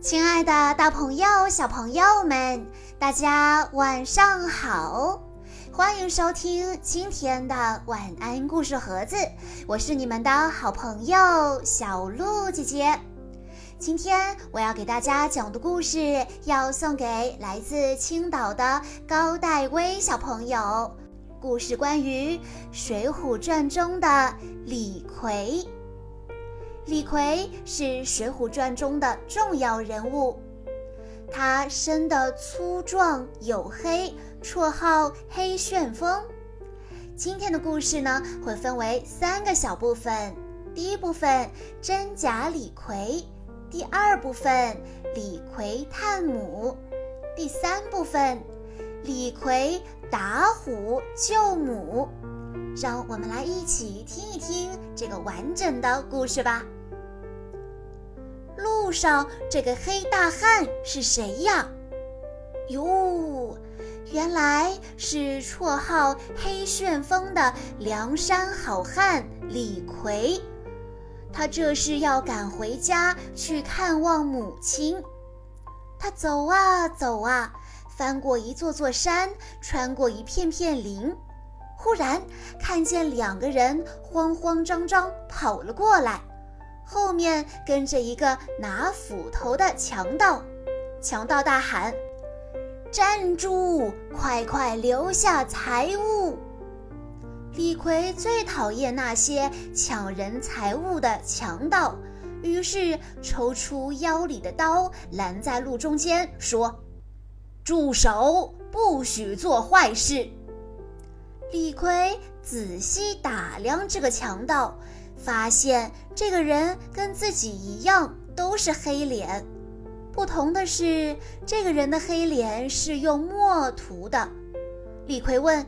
亲爱的，大朋友、小朋友们，大家晚上好！欢迎收听今天的晚安故事盒子，我是你们的好朋友小鹿姐姐。今天我要给大家讲的故事，要送给来自青岛的高代威小朋友。故事关于《水浒传》中的李逵。李逵是《水浒传》中的重要人物，他生得粗壮黝黑，绰号黑旋风。今天的故事呢，会分为三个小部分：第一部分真假李逵，第二部分李逵探母，第三部分李逵打虎救母。让我们来一起听一听这个完整的故事吧。路上这个黑大汉是谁呀？哟，原来是绰号黑旋风的梁山好汉李逵。他这是要赶回家去看望母亲。他走啊走啊，翻过一座座山，穿过一片片林，忽然看见两个人慌慌张张跑了过来。后面跟着一个拿斧头的强盗，强盗大喊：“站住！快快留下财物！”李逵最讨厌那些抢人财物的强盗，于是抽出腰里的刀，拦在路中间，说：“住手！不许做坏事！”李逵仔细打量这个强盗。发现这个人跟自己一样都是黑脸，不同的是，这个人的黑脸是用墨涂的。李逵问：“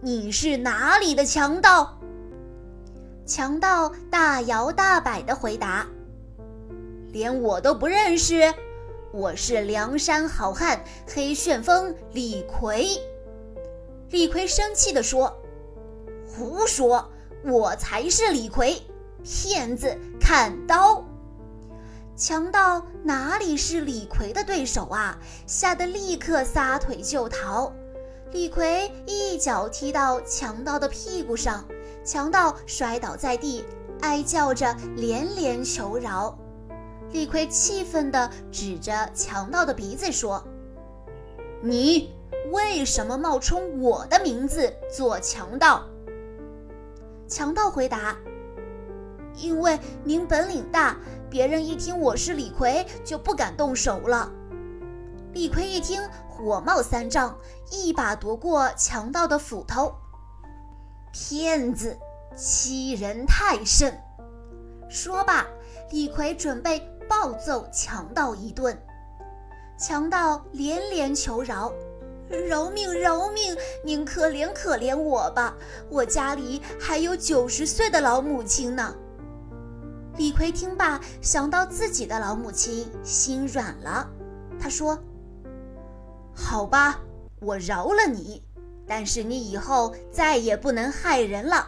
你是哪里的强盗？”强盗大摇大摆地回答：“连我都不认识，我是梁山好汉黑旋风李逵。”李逵生气地说：“胡说！”我才是李逵，骗子！砍刀！强盗哪里是李逵的对手啊？吓得立刻撒腿就逃。李逵一脚踢到强盗的屁股上，强盗摔倒在地，哀叫着连连求饶。李逵气愤地指着强盗的鼻子说：“你为什么冒充我的名字做强盗？”强盗回答：“因为您本领大，别人一听我是李逵，就不敢动手了。”李逵一听，火冒三丈，一把夺过强盗的斧头。骗子，欺人太甚！说罢，李逵准备暴揍强盗一顿。强盗连连求饶。饶命！饶命！您可怜可怜我吧，我家里还有九十岁的老母亲呢。李逵听罢，想到自己的老母亲，心软了。他说：“好吧，我饶了你，但是你以后再也不能害人了。”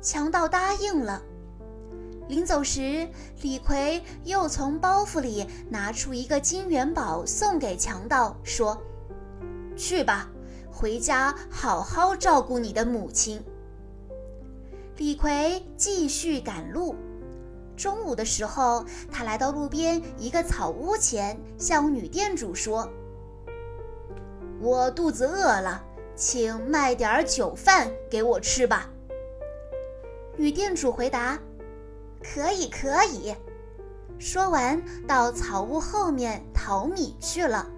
强盗答应了。临走时，李逵又从包袱里拿出一个金元宝，送给强盗，说。去吧，回家好好照顾你的母亲。李逵继续赶路。中午的时候，他来到路边一个草屋前，向女店主说：“我肚子饿了，请卖点酒饭给我吃吧。”女店主回答：“可以，可以。”说完，到草屋后面淘米去了。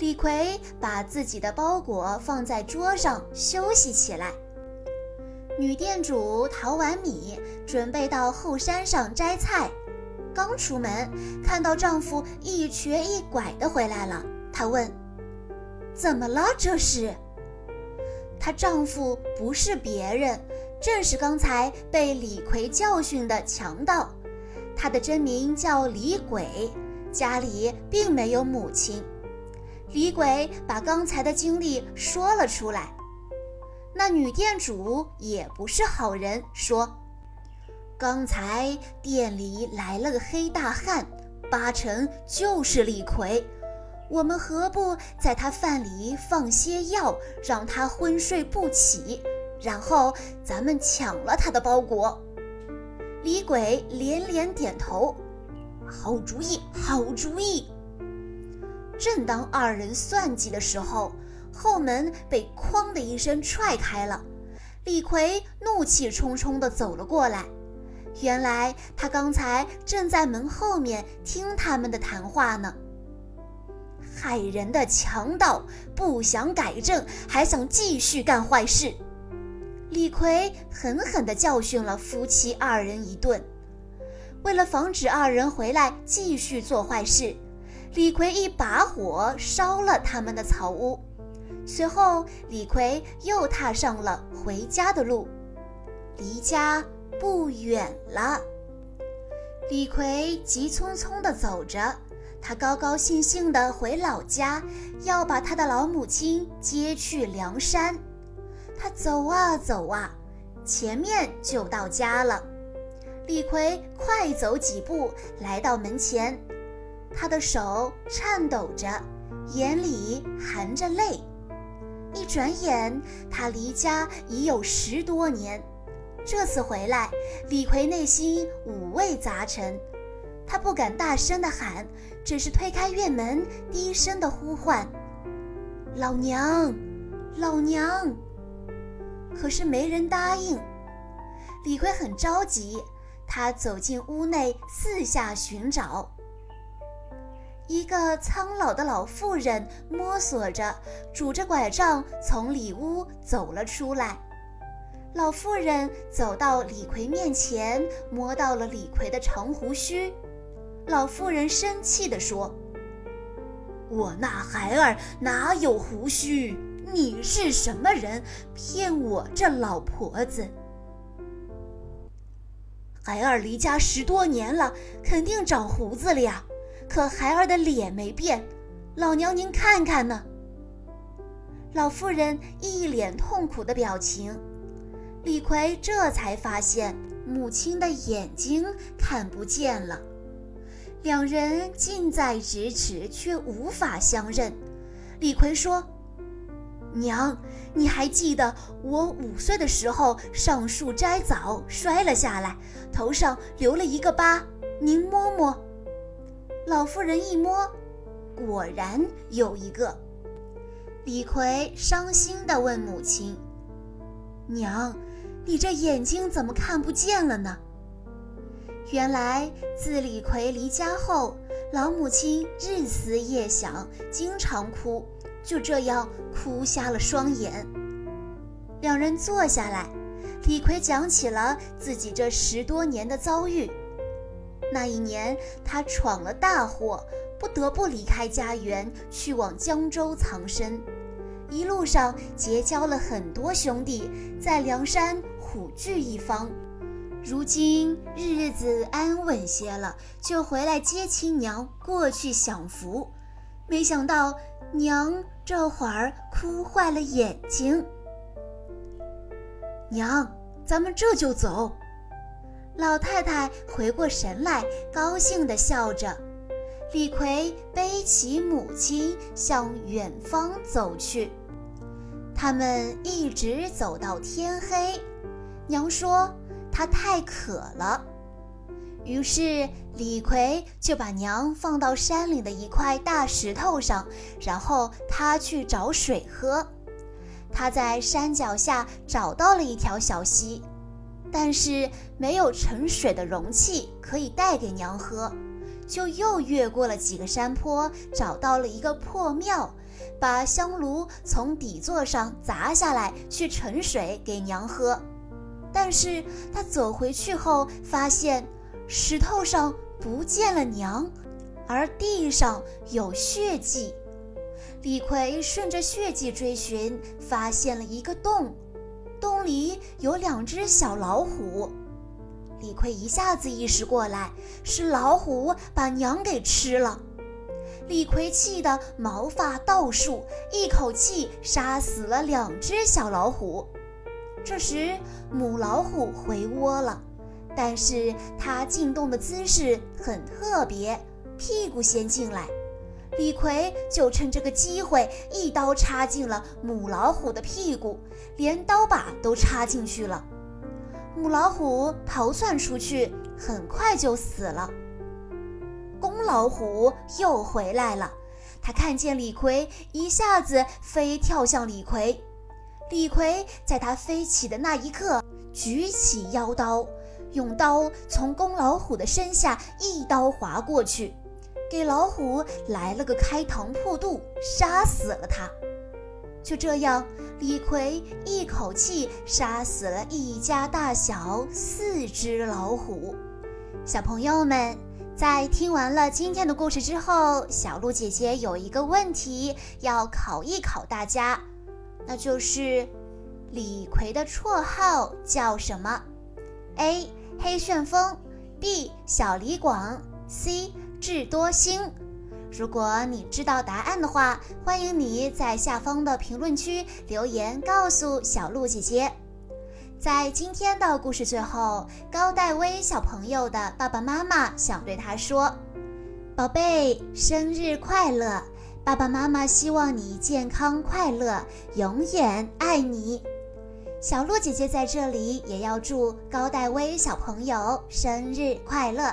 李逵把自己的包裹放在桌上休息起来。女店主淘完米，准备到后山上摘菜，刚出门看到丈夫一瘸一拐的回来了，她问：“怎么了？这是？”她丈夫不是别人，正是刚才被李逵教训的强盗，他的真名叫李鬼，家里并没有母亲。李鬼把刚才的经历说了出来，那女店主也不是好人，说：“刚才店里来了个黑大汉，八成就是李逵。我们何不在他饭里放些药，让他昏睡不起，然后咱们抢了他的包裹？李鬼连连点头，好主意，好主意。正当二人算计的时候，后门被“哐”的一声踹开了，李逵怒气冲冲地走了过来。原来他刚才正在门后面听他们的谈话呢。害人的强盗不想改正，还想继续干坏事。李逵狠狠地教训了夫妻二人一顿。为了防止二人回来继续做坏事，李逵一把火烧了他们的草屋。随后，李逵又踏上了回家的路。离家不远了，李逵急匆匆地走着。他高高兴兴地回老家，要把他的老母亲接去梁山。他走啊走啊，前面就到家了。李逵快走几步，来到门前，他的手颤抖着，眼里含着泪。一转眼，他离家已有十多年。这次回来，李逵内心五味杂陈。他不敢大声地喊，只是推开院门，低声地呼唤：“老娘，老娘！”可是没人答应。李逵很着急，他走进屋内，四下寻找。一个苍老的老妇人摸索着，拄着拐杖从里屋走了出来。老妇人走到李逵面前，摸到了李逵的长胡须。老妇人生气地说：“我那孩儿哪有胡须？你是什么人，骗我这老婆子？孩儿离家十多年了，肯定长胡子了呀。可孩儿的脸没变，老娘您看看呢。”老妇人一脸痛苦的表情。李逵这才发现母亲的眼睛看不见了。两人近在咫尺，却无法相认。李逵说：“娘，你还记得我五岁的时候上树摘枣摔了下来，头上留了一个疤？您摸摸。”老妇人一摸，果然有一个。李逵伤心地问母亲：“娘，你这眼睛怎么看不见了呢？”原来自李逵离家后，老母亲日思夜想，经常哭，就这样哭瞎了双眼。两人坐下来，李逵讲起了自己这十多年的遭遇。那一年，他闯了大祸，不得不离开家园，去往江州藏身。一路上结交了很多兄弟，在梁山虎踞一方。如今日子安稳些了，就回来接亲娘过去享福。没想到娘这会儿哭坏了眼睛。娘，咱们这就走。老太太回过神来，高兴地笑着。李逵背起母亲向远方走去。他们一直走到天黑。娘说。他太渴了，于是李逵就把娘放到山里的一块大石头上，然后他去找水喝。他在山脚下找到了一条小溪，但是没有盛水的容器可以带给娘喝，就又越过了几个山坡，找到了一个破庙，把香炉从底座上砸下来，去盛水给娘喝。但是他走回去后，发现石头上不见了娘，而地上有血迹。李逵顺着血迹追寻，发现了一个洞，洞里有两只小老虎。李逵一下子意识过来，是老虎把娘给吃了。李逵气得毛发倒竖，一口气杀死了两只小老虎。这时，母老虎回窝了，但是它进洞的姿势很特别，屁股先进来。李逵就趁这个机会，一刀插进了母老虎的屁股，连刀把都插进去了。母老虎逃窜出去，很快就死了。公老虎又回来了，他看见李逵，一下子飞跳向李逵。李逵在他飞起的那一刻，举起腰刀，用刀从公老虎的身下一刀划过去。给老虎来了个开膛破肚，杀死了它。就这样，李逵一口气杀死了一家大小四只老虎。小朋友们，在听完了今天的故事之后，小鹿姐姐有一个问题要考一考大家，那就是李逵的绰号叫什么？A. 黑旋风 B. 小李广 C. 智多星，如果你知道答案的话，欢迎你在下方的评论区留言告诉小鹿姐姐。在今天的故事最后，高戴威小朋友的爸爸妈妈想对他说：“宝贝，生日快乐！爸爸妈妈希望你健康快乐，永远爱你。”小鹿姐姐在这里也要祝高戴威小朋友生日快乐。